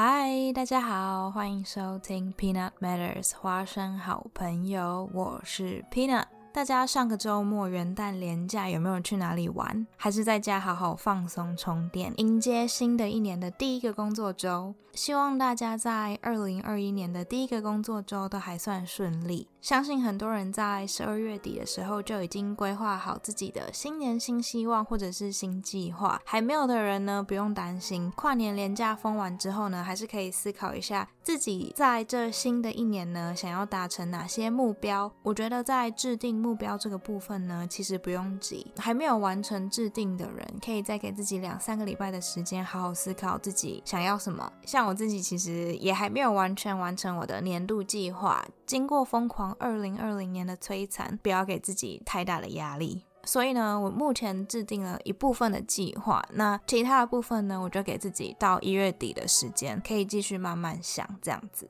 嗨，大家好，欢迎收听 Peanut Matters 花生好朋友，我是 Peanut。大家上个周末元旦连假有没有去哪里玩？还是在家好好放松充电，迎接新的一年的第一个工作周？希望大家在二零二一年的第一个工作周都还算顺利。相信很多人在十二月底的时候就已经规划好自己的新年新希望或者是新计划。还没有的人呢，不用担心，跨年连假封完之后呢，还是可以思考一下自己在这新的一年呢，想要达成哪些目标。我觉得在制定目标这个部分呢，其实不用急。还没有完成制定的人，可以再给自己两三个礼拜的时间，好好思考自己想要什么。像我自己其实也还没有完全完成我的年度计划，经过疯狂。二零二零年的摧残，不要给自己太大的压力。所以呢，我目前制定了一部分的计划，那其他的部分呢，我就给自己到一月底的时间，可以继续慢慢想这样子。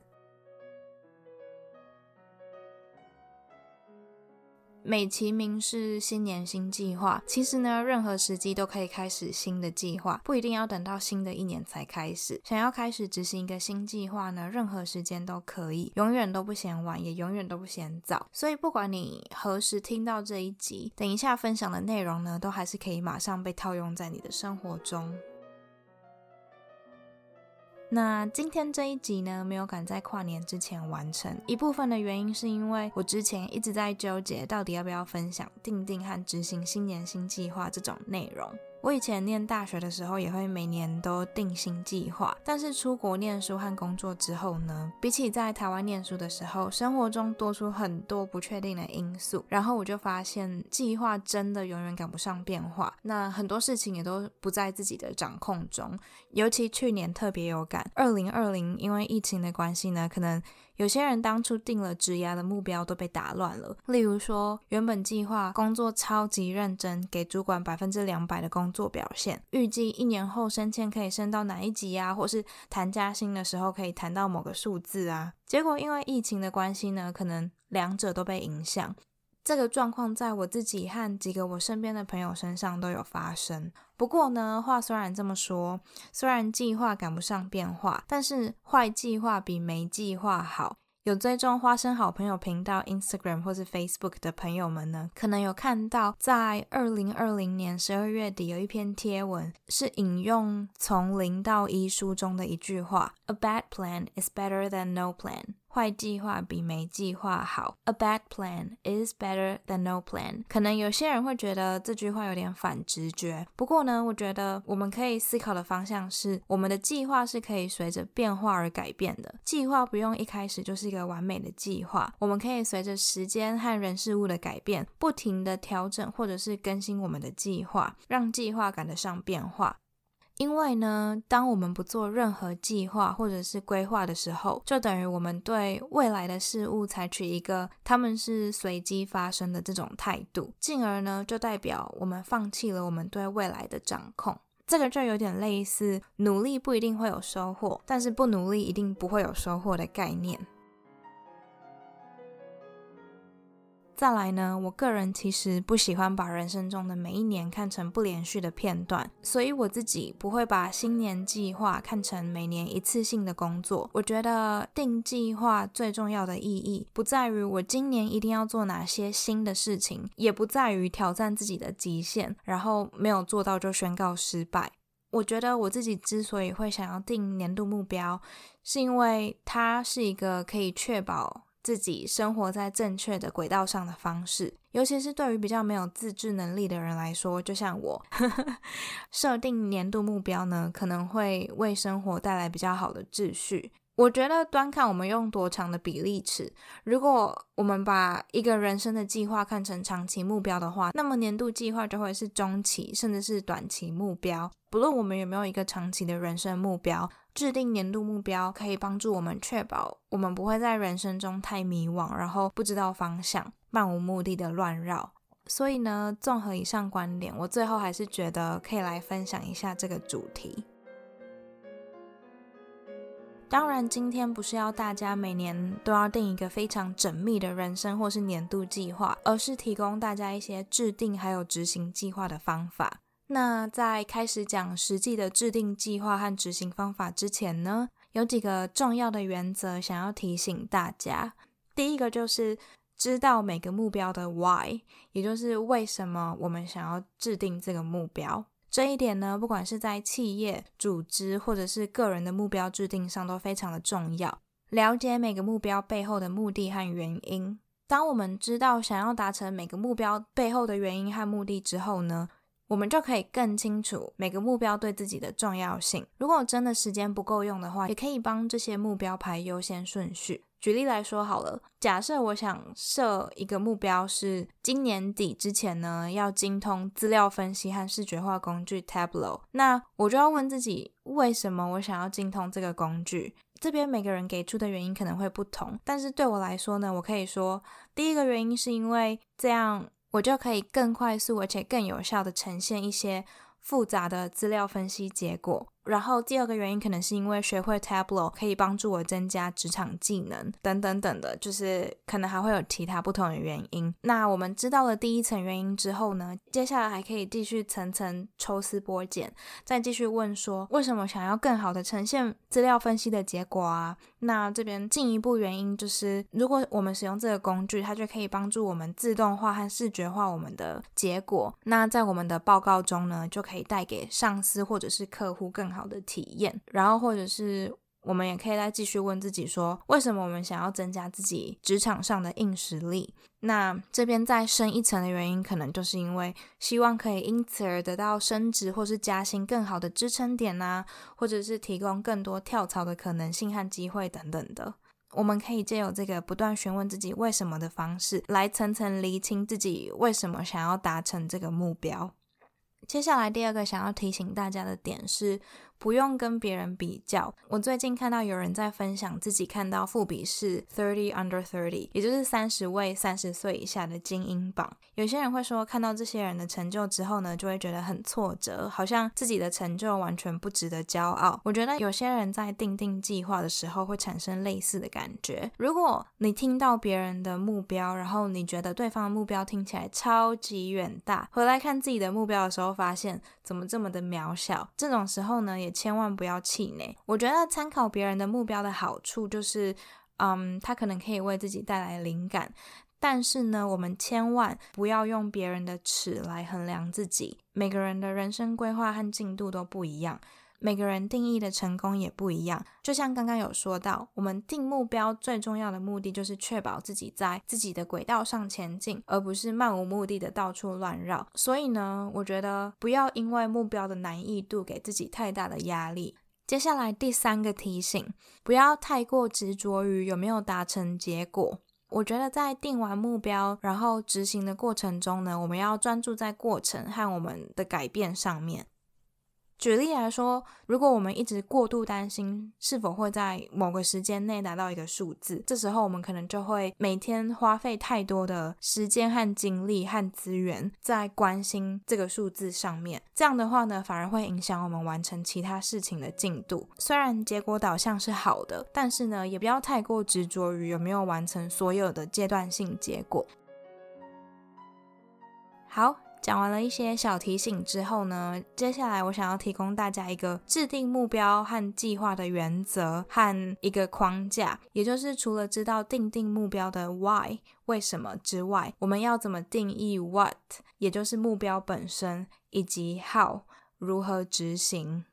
美其名是新年新计划，其实呢，任何时机都可以开始新的计划，不一定要等到新的一年才开始。想要开始执行一个新计划呢，任何时间都可以，永远都不嫌晚，也永远都不嫌早。所以不管你何时听到这一集，等一下分享的内容呢，都还是可以马上被套用在你的生活中。那今天这一集呢，没有赶在跨年之前完成。一部分的原因是因为我之前一直在纠结，到底要不要分享定定和执行新年新计划这种内容。我以前念大学的时候，也会每年都定新计划。但是出国念书和工作之后呢，比起在台湾念书的时候，生活中多出很多不确定的因素。然后我就发现，计划真的永远赶不上变化。那很多事情也都不在自己的掌控中。尤其去年特别有感，二零二零因为疫情的关系呢，可能。有些人当初定了职涯的目标都被打乱了，例如说原本计划工作超级认真，给主管百分之两百的工作表现，预计一年后升迁可以升到哪一级啊，或是谈加薪的时候可以谈到某个数字啊，结果因为疫情的关系呢，可能两者都被影响。这个状况在我自己和几个我身边的朋友身上都有发生。不过呢，话虽然这么说，虽然计划赶不上变化，但是坏计划比没计划好。有追踪花生好朋友频道 Instagram 或是 Facebook 的朋友们呢，可能有看到在二零二零年十二月底有一篇贴文，是引用《从零到一》书中的一句话：“A bad plan is better than no plan。”坏计划比没计划好。A bad plan is better than no plan。可能有些人会觉得这句话有点反直觉，不过呢，我觉得我们可以思考的方向是，我们的计划是可以随着变化而改变的。计划不用一开始就是一个完美的计划，我们可以随着时间和人事物的改变，不停的调整或者是更新我们的计划，让计划赶得上变化。因为呢，当我们不做任何计划或者是规划的时候，就等于我们对未来的事物采取一个他们是随机发生的这种态度，进而呢，就代表我们放弃了我们对未来的掌控。这个就有点类似努力不一定会有收获，但是不努力一定不会有收获的概念。再来呢，我个人其实不喜欢把人生中的每一年看成不连续的片段，所以我自己不会把新年计划看成每年一次性的工作。我觉得定计划最重要的意义，不在于我今年一定要做哪些新的事情，也不在于挑战自己的极限，然后没有做到就宣告失败。我觉得我自己之所以会想要定年度目标，是因为它是一个可以确保。自己生活在正确的轨道上的方式，尤其是对于比较没有自制能力的人来说，就像我，设定年度目标呢，可能会为生活带来比较好的秩序。我觉得端看我们用多长的比例尺。如果我们把一个人生的计划看成长期目标的话，那么年度计划就会是中期甚至是短期目标。不论我们有没有一个长期的人生目标，制定年度目标可以帮助我们确保我们不会在人生中太迷惘，然后不知道方向，漫无目的的乱绕。所以呢，综合以上观点，我最后还是觉得可以来分享一下这个主题。当然，今天不是要大家每年都要定一个非常缜密的人生或是年度计划，而是提供大家一些制定还有执行计划的方法。那在开始讲实际的制定计划和执行方法之前呢，有几个重要的原则想要提醒大家。第一个就是知道每个目标的 why，也就是为什么我们想要制定这个目标。这一点呢，不管是在企业、组织或者是个人的目标制定上，都非常的重要。了解每个目标背后的目的和原因。当我们知道想要达成每个目标背后的原因和目的之后呢，我们就可以更清楚每个目标对自己的重要性。如果真的时间不够用的话，也可以帮这些目标排优先顺序。举例来说好了，假设我想设一个目标是今年底之前呢，要精通资料分析和视觉化工具 Tableau，那我就要问自己，为什么我想要精通这个工具？这边每个人给出的原因可能会不同，但是对我来说呢，我可以说，第一个原因是因为这样我就可以更快速而且更有效的呈现一些复杂的资料分析结果。然后第二个原因可能是因为学会 Tableau 可以帮助我增加职场技能等等等的，就是可能还会有其他不同的原因。那我们知道了第一层原因之后呢，接下来还可以继续层层抽丝剥茧，再继续问说为什么想要更好的呈现资料分析的结果啊？那这边进一步原因就是，如果我们使用这个工具，它就可以帮助我们自动化和视觉化我们的结果。那在我们的报告中呢，就可以带给上司或者是客户更好。好的体验，然后或者是我们也可以再继续问自己说，为什么我们想要增加自己职场上的硬实力？那这边再深一层的原因，可能就是因为希望可以因此而得到升职或是加薪更好的支撑点呐，或者是提供更多跳槽的可能性和机会等等的。我们可以借由这个不断询问自己为什么的方式，来层层厘清自己为什么想要达成这个目标。接下来第二个想要提醒大家的点是。不用跟别人比较。我最近看到有人在分享自己看到富比是 Thirty Under Thirty，也就是三十位三十岁以下的精英榜。有些人会说，看到这些人的成就之后呢，就会觉得很挫折，好像自己的成就完全不值得骄傲。我觉得有些人在定定计划的时候会产生类似的感觉。如果你听到别人的目标，然后你觉得对方的目标听起来超级远大，回来看自己的目标的时候，发现怎么这么的渺小，这种时候呢，也千万不要气馁。我觉得参考别人的目标的好处就是，嗯，他可能可以为自己带来灵感。但是呢，我们千万不要用别人的尺来衡量自己。每个人的人生规划和进度都不一样，每个人定义的成功也不一样。就像刚刚有说到，我们定目标最重要的目的就是确保自己在自己的轨道上前进，而不是漫无目的的到处乱绕。所以呢，我觉得不要因为目标的难易度给自己太大的压力。接下来第三个提醒，不要太过执着于有没有达成结果。我觉得在定完目标，然后执行的过程中呢，我们要专注在过程和我们的改变上面。举例来说，如果我们一直过度担心是否会在某个时间内达到一个数字，这时候我们可能就会每天花费太多的时间和精力和资源在关心这个数字上面。这样的话呢，反而会影响我们完成其他事情的进度。虽然结果导向是好的，但是呢，也不要太过执着于有没有完成所有的阶段性结果。好。讲完了一些小提醒之后呢，接下来我想要提供大家一个制定目标和计划的原则和一个框架，也就是除了知道定定目标的 why 为什么之外，我们要怎么定义 what，也就是目标本身，以及 how 如何执行。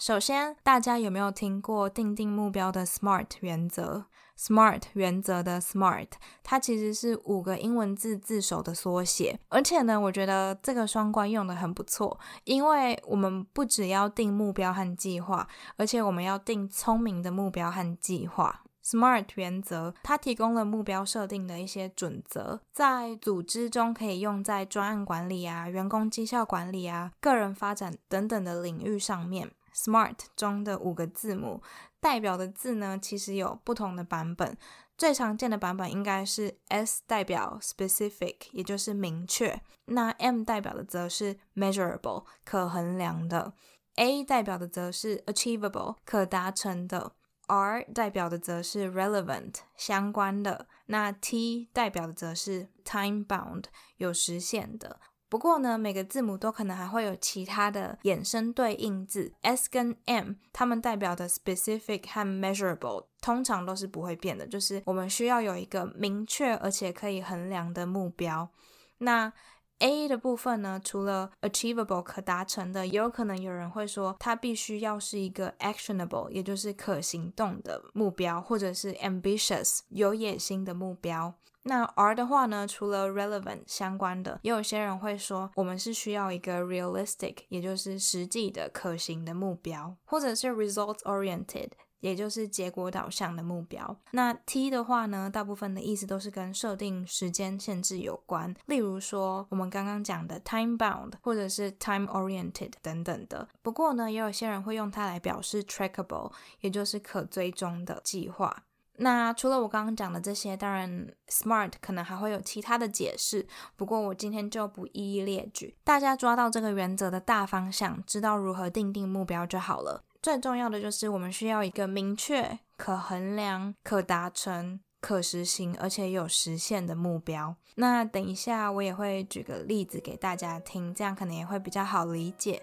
首先，大家有没有听过定定目标的 SMART 原则？SMART 原则的 SMART，它其实是五个英文字字首的缩写。而且呢，我觉得这个双关用的很不错，因为我们不只要定目标和计划，而且我们要定聪明的目标和计划。SMART 原则它提供了目标设定的一些准则，在组织中可以用在专案管理啊、员工绩效管理啊、个人发展等等的领域上面。SMART 中的五个字母。代表的字呢，其实有不同的版本。最常见的版本应该是 S 代表 specific，也就是明确。那 M 代表的则是 measurable，可衡量的。A 代表的则是 achievable，可达成的。R 代表的则是 relevant，相关的。那 T 代表的则是 time bound，有时限的。不过呢，每个字母都可能还会有其他的衍生对应字，S 跟 M，它们代表的 specific 和 measurable 通常都是不会变的，就是我们需要有一个明确而且可以衡量的目标。那 A 的部分呢，除了 achievable 可达成的，也有可能有人会说它必须要是一个 actionable，也就是可行动的目标，或者是 ambitious 有野心的目标。那 R 的话呢，除了 relevant 相关的，也有些人会说我们是需要一个 realistic，也就是实际的可行的目标，或者是 results-oriented，。也就是结果导向的目标。那 T 的话呢，大部分的意思都是跟设定时间限制有关，例如说我们刚刚讲的 time bound 或者是 time oriented 等等的。不过呢，也有些人会用它来表示 trackable，也就是可追踪的计划。那除了我刚刚讲的这些，当然 SMART 可能还会有其他的解释，不过我今天就不一一列举。大家抓到这个原则的大方向，知道如何定定目标就好了。最重要的就是我们需要一个明确、可衡量、可达成、可实行，而且有实现的目标。那等一下我也会举个例子给大家听，这样可能也会比较好理解。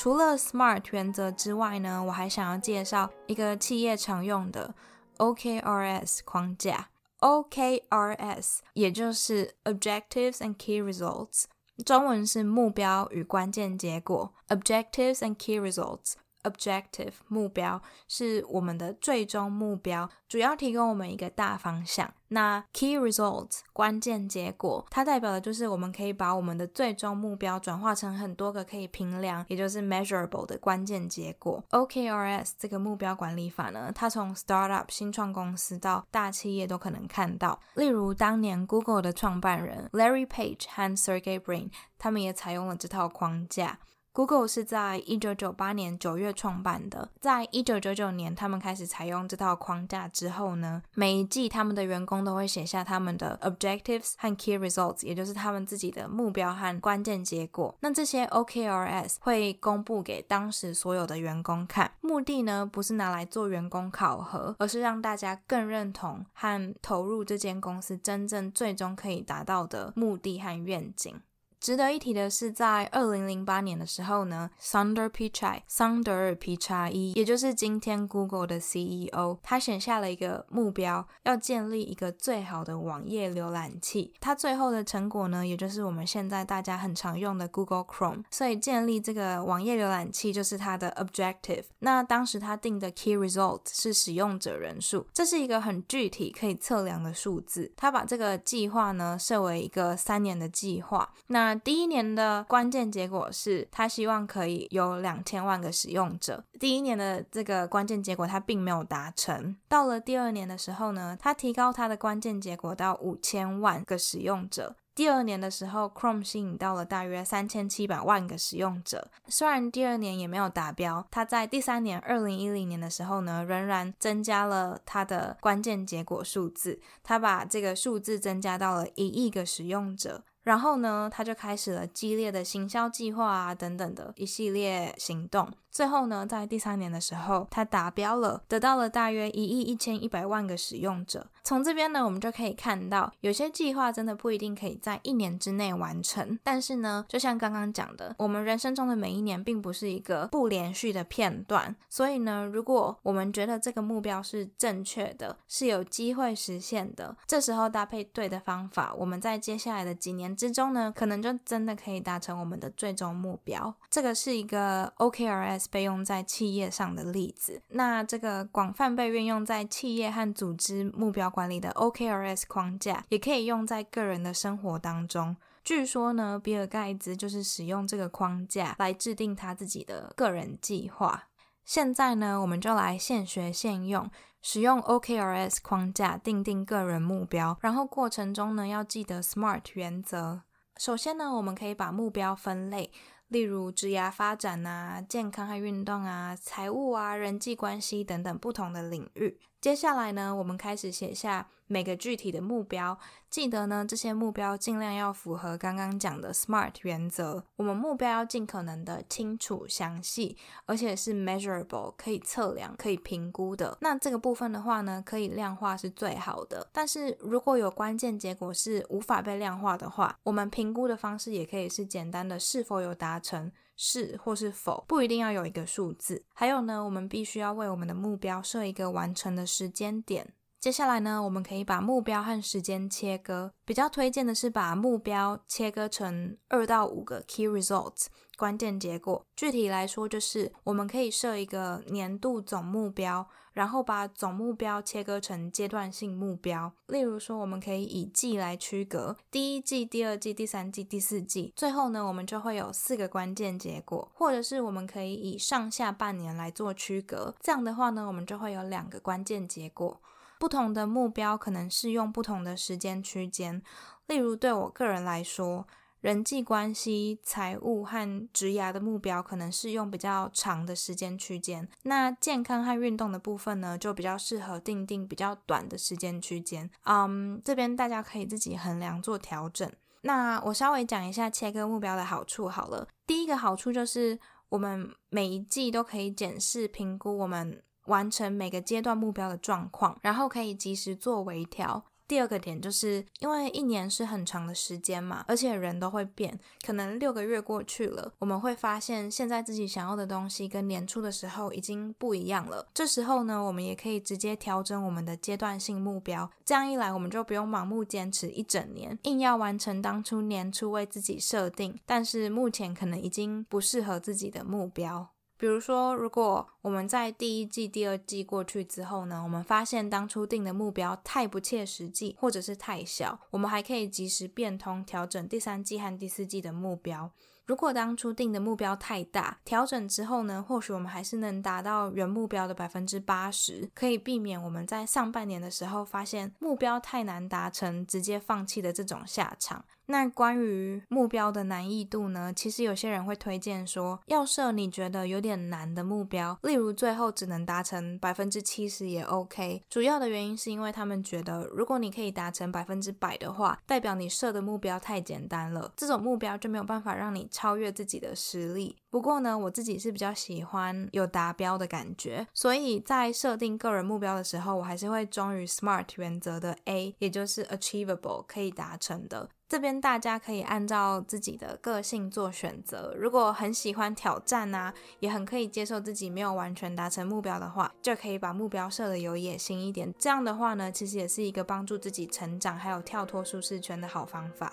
除了 SMART 原则之外呢，我还想要介绍一个企业常用的 OKRS 框架。OKRS 也就是 Objectives and Key Results。中文是目标与关键结果，objectives and key results。Objective 目标是我们的最终目标，主要提供我们一个大方向。那 key results 关键结果，它代表的就是我们可以把我们的最终目标转化成很多个可以评量，也就是 measurable 的关键结果。OKRS 这个目标管理法呢，它从 startup 新创公司到大企业都可能看到。例如当年 Google 的创办人 Larry Page 和 Sergey Brin，他们也采用了这套框架。Google 是在一九九八年九月创办的，在一九九九年他们开始采用这套框架之后呢，每一季他们的员工都会写下他们的 objectives 和 key results，也就是他们自己的目标和关键结果。那这些 OKRS 会公布给当时所有的员工看，目的呢不是拿来做员工考核，而是让大家更认同和投入这间公司真正最终可以达到的目的和愿景。值得一提的是，在二零零八年的时候呢，Sundar Pichai 桑德尔皮查伊，也就是今天 Google 的 CEO，他写下了一个目标，要建立一个最好的网页浏览器。他最后的成果呢，也就是我们现在大家很常用的 Google Chrome。所以建立这个网页浏览器就是他的 objective。那当时他定的 key result 是使用者人数，这是一个很具体可以测量的数字。他把这个计划呢设为一个三年的计划。那第一年的关键结果是他希望可以有两千万个使用者。第一年的这个关键结果他并没有达成。到了第二年的时候呢，他提高他的关键结果到五千万个使用者。第二年的时候，Chrome 吸引到了大约三千七百万个使用者。虽然第二年也没有达标，他在第三年二零一零年的时候呢，仍然增加了他的关键结果数字。他把这个数字增加到了一亿个使用者。然后呢，他就开始了激烈的行销计划啊，等等的一系列行动。最后呢，在第三年的时候，它达标了，得到了大约一亿一千一百万个使用者。从这边呢，我们就可以看到，有些计划真的不一定可以在一年之内完成。但是呢，就像刚刚讲的，我们人生中的每一年并不是一个不连续的片段。所以呢，如果我们觉得这个目标是正确的，是有机会实现的，这时候搭配对的方法，我们在接下来的几年之中呢，可能就真的可以达成我们的最终目标。这个是一个 OKRS。被用在企业上的例子，那这个广泛被运用在企业和组织目标管理的 OKRS 框架，也可以用在个人的生活当中。据说呢，比尔盖茨就是使用这个框架来制定他自己的个人计划。现在呢，我们就来现学现用，使用 OKRS 框架定定个人目标，然后过程中呢，要记得 SMART 原则。首先呢，我们可以把目标分类。例如职涯发展啊、健康和运动啊、财务啊、人际关系等等不同的领域。接下来呢，我们开始写下每个具体的目标。记得呢，这些目标尽量要符合刚刚讲的 SMART 原则。我们目标要尽可能的清楚、详细，而且是 measurable，可以测量、可以评估的。那这个部分的话呢，可以量化是最好的。但是如果有关键结果是无法被量化的话，我们评估的方式也可以是简单的是否有达成，是或是否，不一定要有一个数字。还有呢，我们必须要为我们的目标设一个完成的时间点。接下来呢，我们可以把目标和时间切割。比较推荐的是把目标切割成二到五个 key results 关键结果。具体来说，就是我们可以设一个年度总目标，然后把总目标切割成阶段性目标。例如说，我们可以以季来区隔，第一季、第二季、第三季、第四季。最后呢，我们就会有四个关键结果。或者是我们可以以上下半年来做区隔。这样的话呢，我们就会有两个关键结果。不同的目标可能适用不同的时间区间，例如对我个人来说，人际关系、财务和职涯的目标可能适用比较长的时间区间。那健康和运动的部分呢，就比较适合定定比较短的时间区间。嗯，这边大家可以自己衡量做调整。那我稍微讲一下切割目标的好处好了。第一个好处就是我们每一季都可以检视评估我们。完成每个阶段目标的状况，然后可以及时做微调。第二个点就是因为一年是很长的时间嘛，而且人都会变，可能六个月过去了，我们会发现现在自己想要的东西跟年初的时候已经不一样了。这时候呢，我们也可以直接调整我们的阶段性目标，这样一来我们就不用盲目坚持一整年，硬要完成当初年初为自己设定，但是目前可能已经不适合自己的目标。比如说，如果我们在第一季、第二季过去之后呢，我们发现当初定的目标太不切实际，或者是太小，我们还可以及时变通，调整第三季和第四季的目标。如果当初定的目标太大，调整之后呢，或许我们还是能达到原目标的百分之八十，可以避免我们在上半年的时候发现目标太难达成，直接放弃的这种下场。那关于目标的难易度呢？其实有些人会推荐说，要设你觉得有点难的目标，例如最后只能达成百分之七十也 OK。主要的原因是因为他们觉得，如果你可以达成百分之百的话，代表你设的目标太简单了，这种目标就没有办法让你超越自己的实力。不过呢，我自己是比较喜欢有达标的感觉，所以在设定个人目标的时候，我还是会忠于 SMART 原则的 A，也就是 Achievable 可以达成的。这边大家可以按照自己的个性做选择。如果很喜欢挑战啊，也很可以接受自己没有完全达成目标的话，就可以把目标设的有野心一点。这样的话呢，其实也是一个帮助自己成长还有跳脱舒适圈的好方法。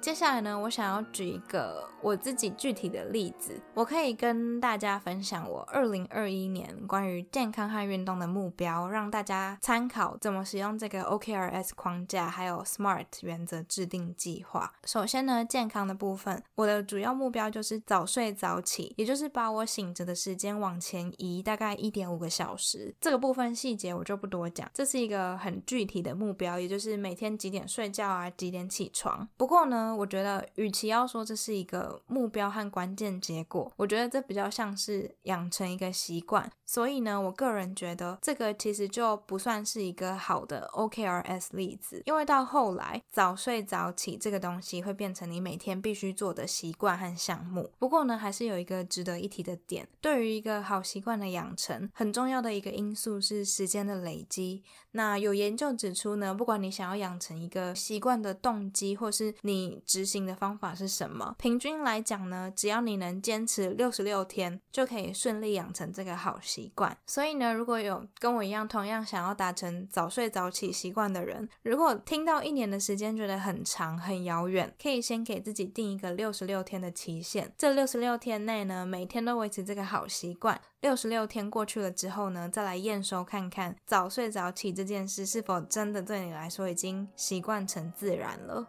接下来呢，我想要举一个我自己具体的例子，我可以跟大家分享我二零二一年关于健康和运动的目标，让大家参考怎么使用这个 OKRS 框架，还有 SMART 原则制定计划。首先呢，健康的部分，我的主要目标就是早睡早起，也就是把我醒着的时间往前移大概一点五个小时。这个部分细节我就不多讲，这是一个很具体的目标，也就是每天几点睡觉啊，几点起床。不过呢我觉得，与其要说这是一个目标和关键结果，我觉得这比较像是养成一个习惯。所以呢，我个人觉得这个其实就不算是一个好的 OKRS 例子，因为到后来早睡早起这个东西会变成你每天必须做的习惯和项目。不过呢，还是有一个值得一提的点，对于一个好习惯的养成，很重要的一个因素是时间的累积。那有研究指出呢，不管你想要养成一个习惯的动机，或是你执行的方法是什么，平均来讲呢，只要你能坚持六十六天，就可以顺利养成这个好习。惯，所以呢，如果有跟我一样同样想要达成早睡早起习惯的人，如果听到一年的时间觉得很长很遥远，可以先给自己定一个六十六天的期限。这六十六天内呢，每天都维持这个好习惯。六十六天过去了之后呢，再来验收看看早睡早起这件事是否真的对你来说已经习惯成自然了。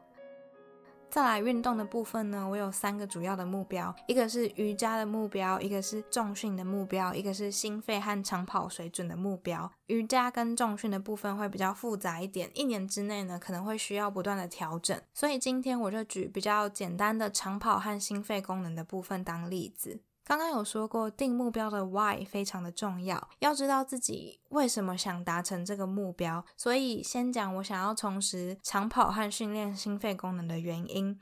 再来运动的部分呢，我有三个主要的目标，一个是瑜伽的目标，一个是重训的目标，一个是心肺和长跑水准的目标。瑜伽跟重训的部分会比较复杂一点，一年之内呢可能会需要不断的调整，所以今天我就举比较简单的长跑和心肺功能的部分当例子。刚刚有说过，定目标的 why 非常的重要，要知道自己为什么想达成这个目标。所以先讲我想要重拾长跑和训练心肺功能的原因。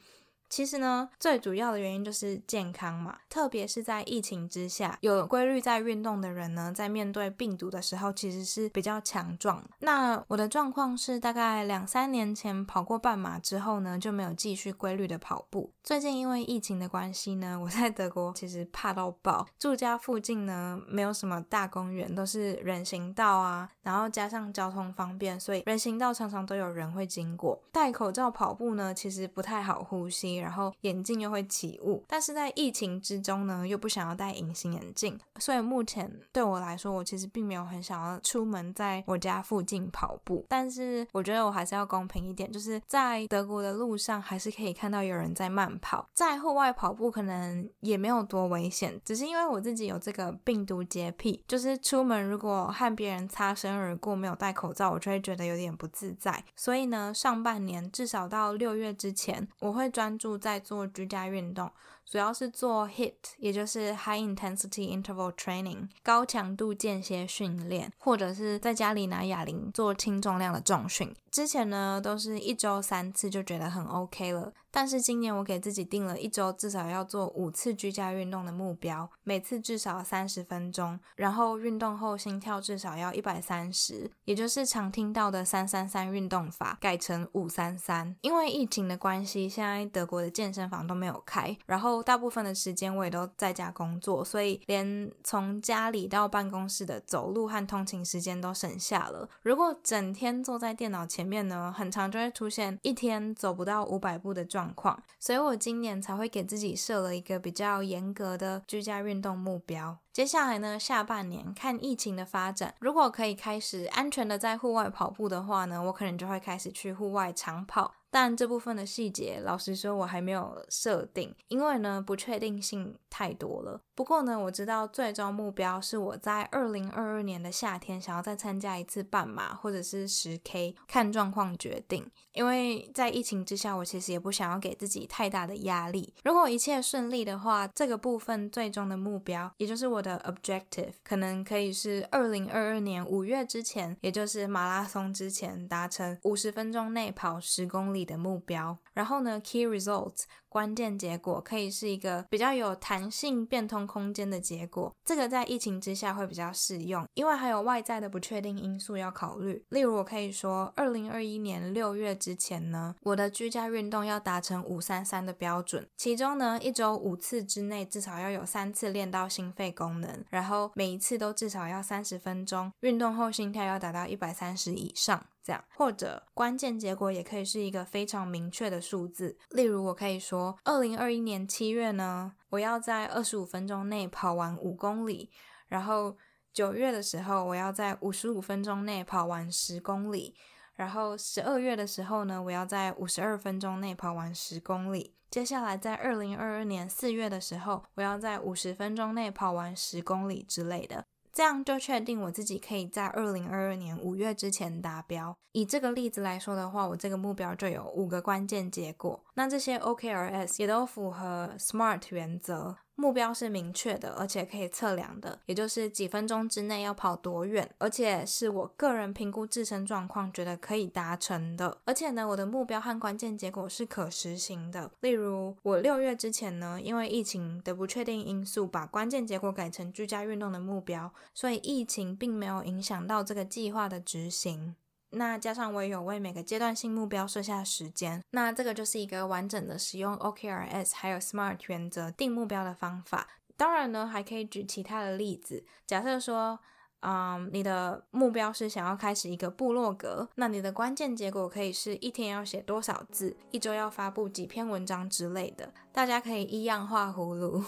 其实呢，最主要的原因就是健康嘛，特别是在疫情之下，有规律在运动的人呢，在面对病毒的时候，其实是比较强壮。那我的状况是，大概两三年前跑过半马之后呢，就没有继续规律的跑步。最近因为疫情的关系呢，我在德国其实怕到爆，住家附近呢没有什么大公园，都是人行道啊，然后加上交通方便，所以人行道常常都有人会经过。戴口罩跑步呢，其实不太好呼吸。然后眼镜又会起雾，但是在疫情之中呢，又不想要戴隐形眼镜，所以目前对我来说，我其实并没有很想要出门在我家附近跑步。但是我觉得我还是要公平一点，就是在德国的路上还是可以看到有人在慢跑，在户外跑步可能也没有多危险，只是因为我自己有这个病毒洁癖，就是出门如果和别人擦身而过没有戴口罩，我就会觉得有点不自在。所以呢，上半年至少到六月之前，我会专注。在做居家运动，主要是做 HIT，也就是 High Intensity Interval Training，高强度间歇训练，或者是在家里拿哑铃做轻重量的重训。之前呢都是一周三次就觉得很 OK 了，但是今年我给自己定了一周至少要做五次居家运动的目标，每次至少三十分钟，然后运动后心跳至少要一百三十，也就是常听到的三三三运动法改成五三三。因为疫情的关系，现在德国的健身房都没有开，然后大部分的时间我也都在家工作，所以连从家里到办公室的走路和通勤时间都省下了。如果整天坐在电脑前，面呢，很长就会出现一天走不到五百步的状况，所以我今年才会给自己设了一个比较严格的居家运动目标。接下来呢，下半年看疫情的发展，如果可以开始安全的在户外跑步的话呢，我可能就会开始去户外长跑。但这部分的细节，老实说，我还没有设定，因为呢，不确定性太多了。不过呢，我知道最终目标是我在二零二二年的夏天想要再参加一次半马或者是十 K，看状况决定。因为在疫情之下，我其实也不想要给自己太大的压力。如果一切顺利的话，这个部分最终的目标，也就是我的 objective，可能可以是二零二二年五月之前，也就是马拉松之前达成五十分钟内跑十公里。的目标，然后呢，key results。关键结果可以是一个比较有弹性、变通空间的结果，这个在疫情之下会比较适用，因为还有外在的不确定因素要考虑。例如，我可以说，二零二一年六月之前呢，我的居家运动要达成五三三的标准，其中呢，一周五次之内至少要有三次练到心肺功能，然后每一次都至少要三十分钟，运动后心跳要达到一百三十以上，这样。或者关键结果也可以是一个非常明确的数字，例如我可以说。二零二一年七月呢，我要在二十五分钟内跑完五公里，然后九月的时候，我要在五十五分钟内跑完十公里，然后十二月的时候呢，我要在五十二分钟内跑完十公里。接下来在二零二二年四月的时候，我要在五十分钟内跑完十公里之类的。这样就确定我自己可以在二零二二年五月之前达标。以这个例子来说的话，我这个目标就有五个关键结果。那这些 OKRS 也都符合 SMART 原则。目标是明确的，而且可以测量的，也就是几分钟之内要跑多远，而且是我个人评估自身状况，觉得可以达成的。而且呢，我的目标和关键结果是可实行的。例如，我六月之前呢，因为疫情的不确定因素，把关键结果改成居家运动的目标，所以疫情并没有影响到这个计划的执行。那加上我也有为每个阶段性目标设下时间，那这个就是一个完整的使用 OKRS 还有 SMART 原则定目标的方法。当然呢，还可以举其他的例子。假设说，嗯，你的目标是想要开始一个部落格，那你的关键结果可以是一天要写多少字，一周要发布几篇文章之类的。大家可以一样画葫芦。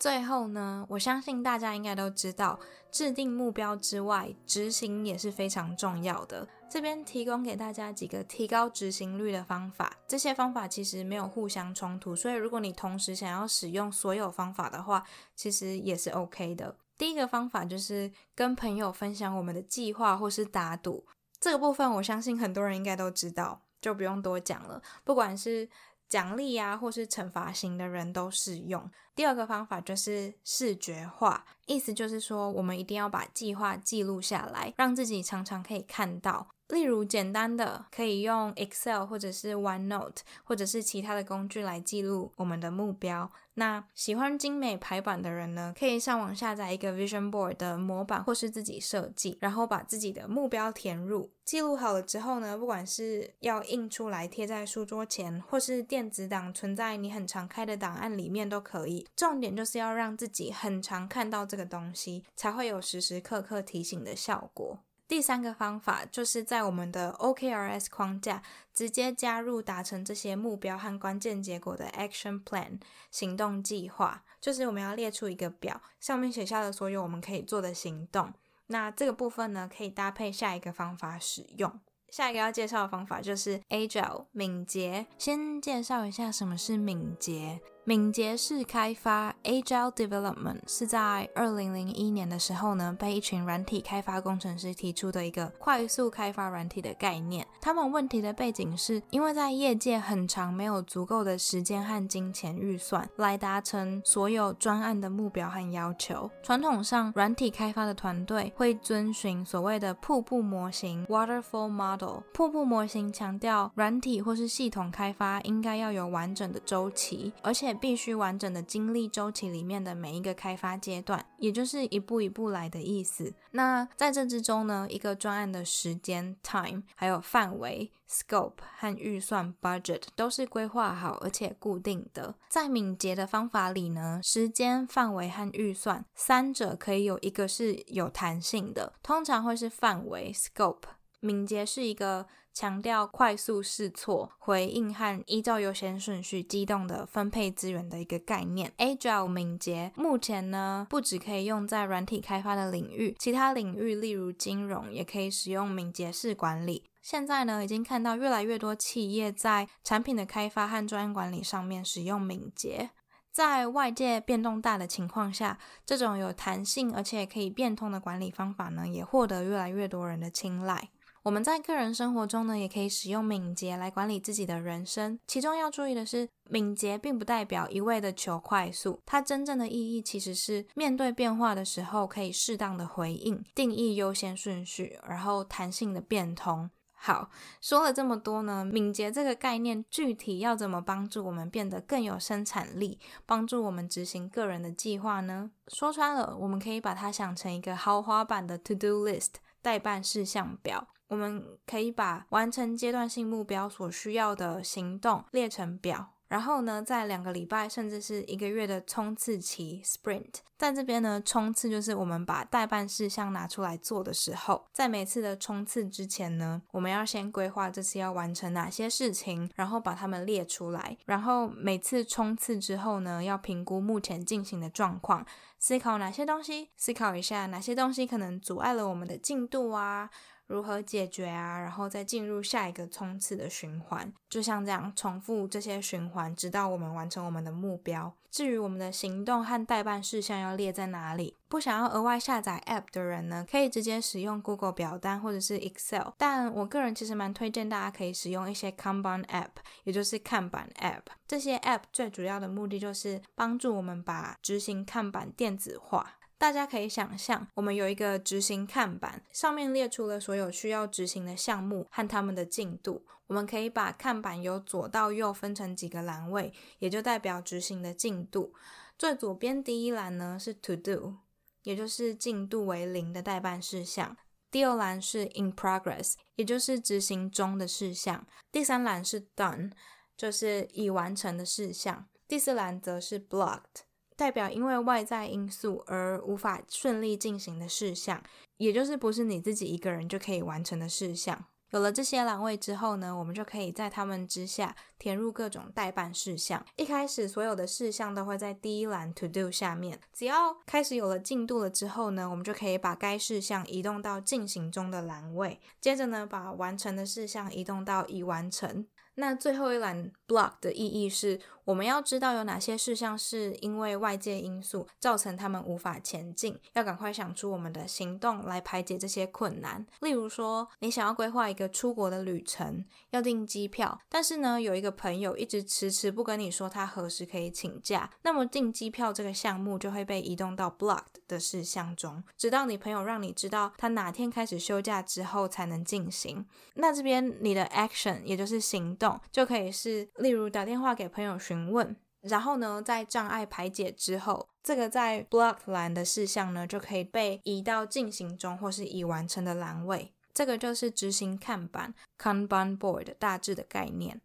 最后呢，我相信大家应该都知道，制定目标之外，执行也是非常重要的。这边提供给大家几个提高执行率的方法，这些方法其实没有互相冲突，所以如果你同时想要使用所有方法的话，其实也是 OK 的。第一个方法就是跟朋友分享我们的计划或是打赌，这个部分我相信很多人应该都知道，就不用多讲了。不管是奖励啊或是惩罚型的人都适用。第二个方法就是视觉化，意思就是说我们一定要把计划记录下来，让自己常常可以看到。例如，简单的可以用 Excel 或者是 OneNote 或者是其他的工具来记录我们的目标。那喜欢精美排版的人呢，可以上网下载一个 Vision Board 的模板，或是自己设计，然后把自己的目标填入。记录好了之后呢，不管是要印出来贴在书桌前，或是电子档存在你很常开的档案里面都可以。重点就是要让自己很常看到这个东西，才会有时时刻刻提醒的效果。第三个方法就是在我们的 OKRS 框架直接加入达成这些目标和关键结果的 Action Plan 行动计划，就是我们要列出一个表，上面写下了所有我们可以做的行动。那这个部分呢，可以搭配下一个方法使用。下一个要介绍的方法就是 Agile 敏捷。先介绍一下什么是敏捷。敏捷式开发 （Agile Development） 是在二零零一年的时候呢，被一群软体开发工程师提出的一个快速开发软体的概念。他们问题的背景是，因为在业界很长没有足够的时间和金钱预算来达成所有专案的目标和要求。传统上，软体开发的团队会遵循所谓的瀑布模型 （Waterfall Model）。瀑布模型强调软体或是系统开发应该要有完整的周期，而且必须完整的经历周期里面的每一个开发阶段，也就是一步一步来的意思。那在这之中呢，一个专案的时间 （time） 还有范围 （scope） 和预算 （budget） 都是规划好而且固定的。在敏捷的方法里呢，时间、范围和预算三者可以有一个是有弹性的，通常会是范围 （scope）。敏捷是一个。强调快速试错、回应和依照优先顺序机动的分配资源的一个概念。Agile 敏捷目前呢，不只可以用在软体开发的领域，其他领域例如金融也可以使用敏捷式管理。现在呢，已经看到越来越多企业在产品的开发和专业管理上面使用敏捷。在外界变动大的情况下，这种有弹性而且可以变通的管理方法呢，也获得越来越多人的青睐。我们在个人生活中呢，也可以使用敏捷来管理自己的人生。其中要注意的是，敏捷并不代表一味的求快速，它真正的意义其实是面对变化的时候可以适当的回应，定义优先顺序，然后弹性的变通。好，说了这么多呢，敏捷这个概念具体要怎么帮助我们变得更有生产力，帮助我们执行个人的计划呢？说穿了，我们可以把它想成一个豪华版的 To Do List 待办事项表。我们可以把完成阶段性目标所需要的行动列成表，然后呢，在两个礼拜甚至是一个月的冲刺期 （sprint），在这边呢，冲刺就是我们把代办事项拿出来做的时候，在每次的冲刺之前呢，我们要先规划这次要完成哪些事情，然后把它们列出来，然后每次冲刺之后呢，要评估目前进行的状况，思考哪些东西，思考一下哪些东西可能阻碍了我们的进度啊。如何解决啊？然后再进入下一个冲刺的循环，就像这样重复这些循环，直到我们完成我们的目标。至于我们的行动和代办事项要列在哪里，不想要额外下载 App 的人呢，可以直接使用 Google 表单或者是 Excel。但我个人其实蛮推荐大家可以使用一些 Kanban App，也就是看板 App。这些 App 最主要的目的就是帮助我们把执行看板电子化。大家可以想象，我们有一个执行看板，上面列出了所有需要执行的项目和他们的进度。我们可以把看板由左到右分成几个栏位，也就代表执行的进度。最左边第一栏呢是 To Do，也就是进度为零的待办事项。第二栏是 In Progress，也就是执行中的事项。第三栏是 Done，就是已完成的事项。第四栏则是 Blocked。代表因为外在因素而无法顺利进行的事项，也就是不是你自己一个人就可以完成的事项。有了这些栏位之后呢，我们就可以在它们之下填入各种待办事项。一开始所有的事项都会在第一栏 To Do 下面，只要开始有了进度了之后呢，我们就可以把该事项移动到进行中的栏位。接着呢，把完成的事项移动到已完成。那最后一栏 block 的意义是我们要知道有哪些事项是因为外界因素造成他们无法前进，要赶快想出我们的行动来排解这些困难。例如说，你想要规划一个出国的旅程，要订机票，但是呢，有一个朋友一直迟迟不跟你说他何时可以请假，那么订机票这个项目就会被移动到 blocked 的事项中，直到你朋友让你知道他哪天开始休假之后才能进行。那这边你的 action 也就是行动，就可以是例如打电话给朋友询问，然后呢，在障碍排解之后，这个在 block 栏的事项呢，就可以被移到进行中或是已完成的栏位。这个就是执行看板 Kanban board 大致的概念。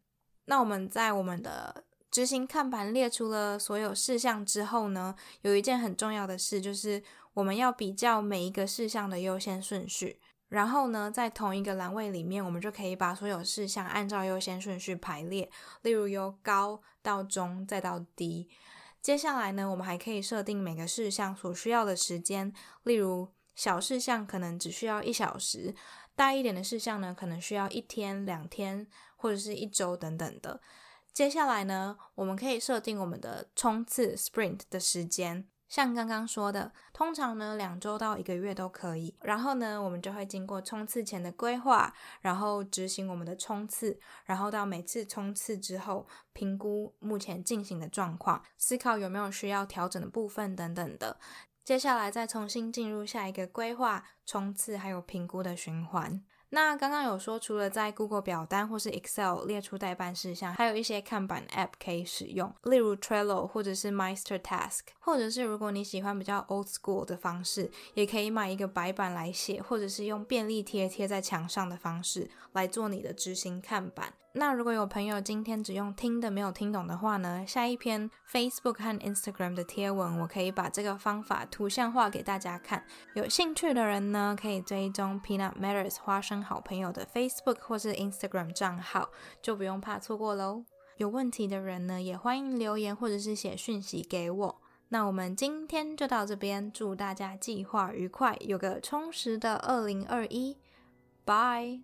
那我们在我们的执行看板列出了所有事项之后呢，有一件很重要的事，就是我们要比较每一个事项的优先顺序。然后呢，在同一个栏位里面，我们就可以把所有事项按照优先顺序排列，例如由高到中再到低。接下来呢，我们还可以设定每个事项所需要的时间，例如小事项可能只需要一小时，大一点的事项呢，可能需要一天、两天或者是一周等等的。接下来呢，我们可以设定我们的冲刺 （sprint） 的时间。像刚刚说的，通常呢两周到一个月都可以。然后呢，我们就会经过冲刺前的规划，然后执行我们的冲刺，然后到每次冲刺之后评估目前进行的状况，思考有没有需要调整的部分等等的。接下来再重新进入下一个规划、冲刺还有评估的循环。那刚刚有说，除了在 Google 表单或是 Excel 列出代办事项，还有一些看板 App 可以使用，例如 Trello 或者是 Meister Task，或者是如果你喜欢比较 Old School 的方式，也可以买一个白板来写，或者是用便利贴贴在墙上的方式来做你的执行看板。那如果有朋友今天只用听的没有听懂的话呢？下一篇 Facebook 和 Instagram 的贴文，我可以把这个方法图像化给大家看。有兴趣的人呢，可以追踪 Peanut Matters 花生好朋友的 Facebook 或是 Instagram 账号，就不用怕错过喽。有问题的人呢，也欢迎留言或者是写讯息给我。那我们今天就到这边，祝大家计划愉快，有个充实的二零二一，拜。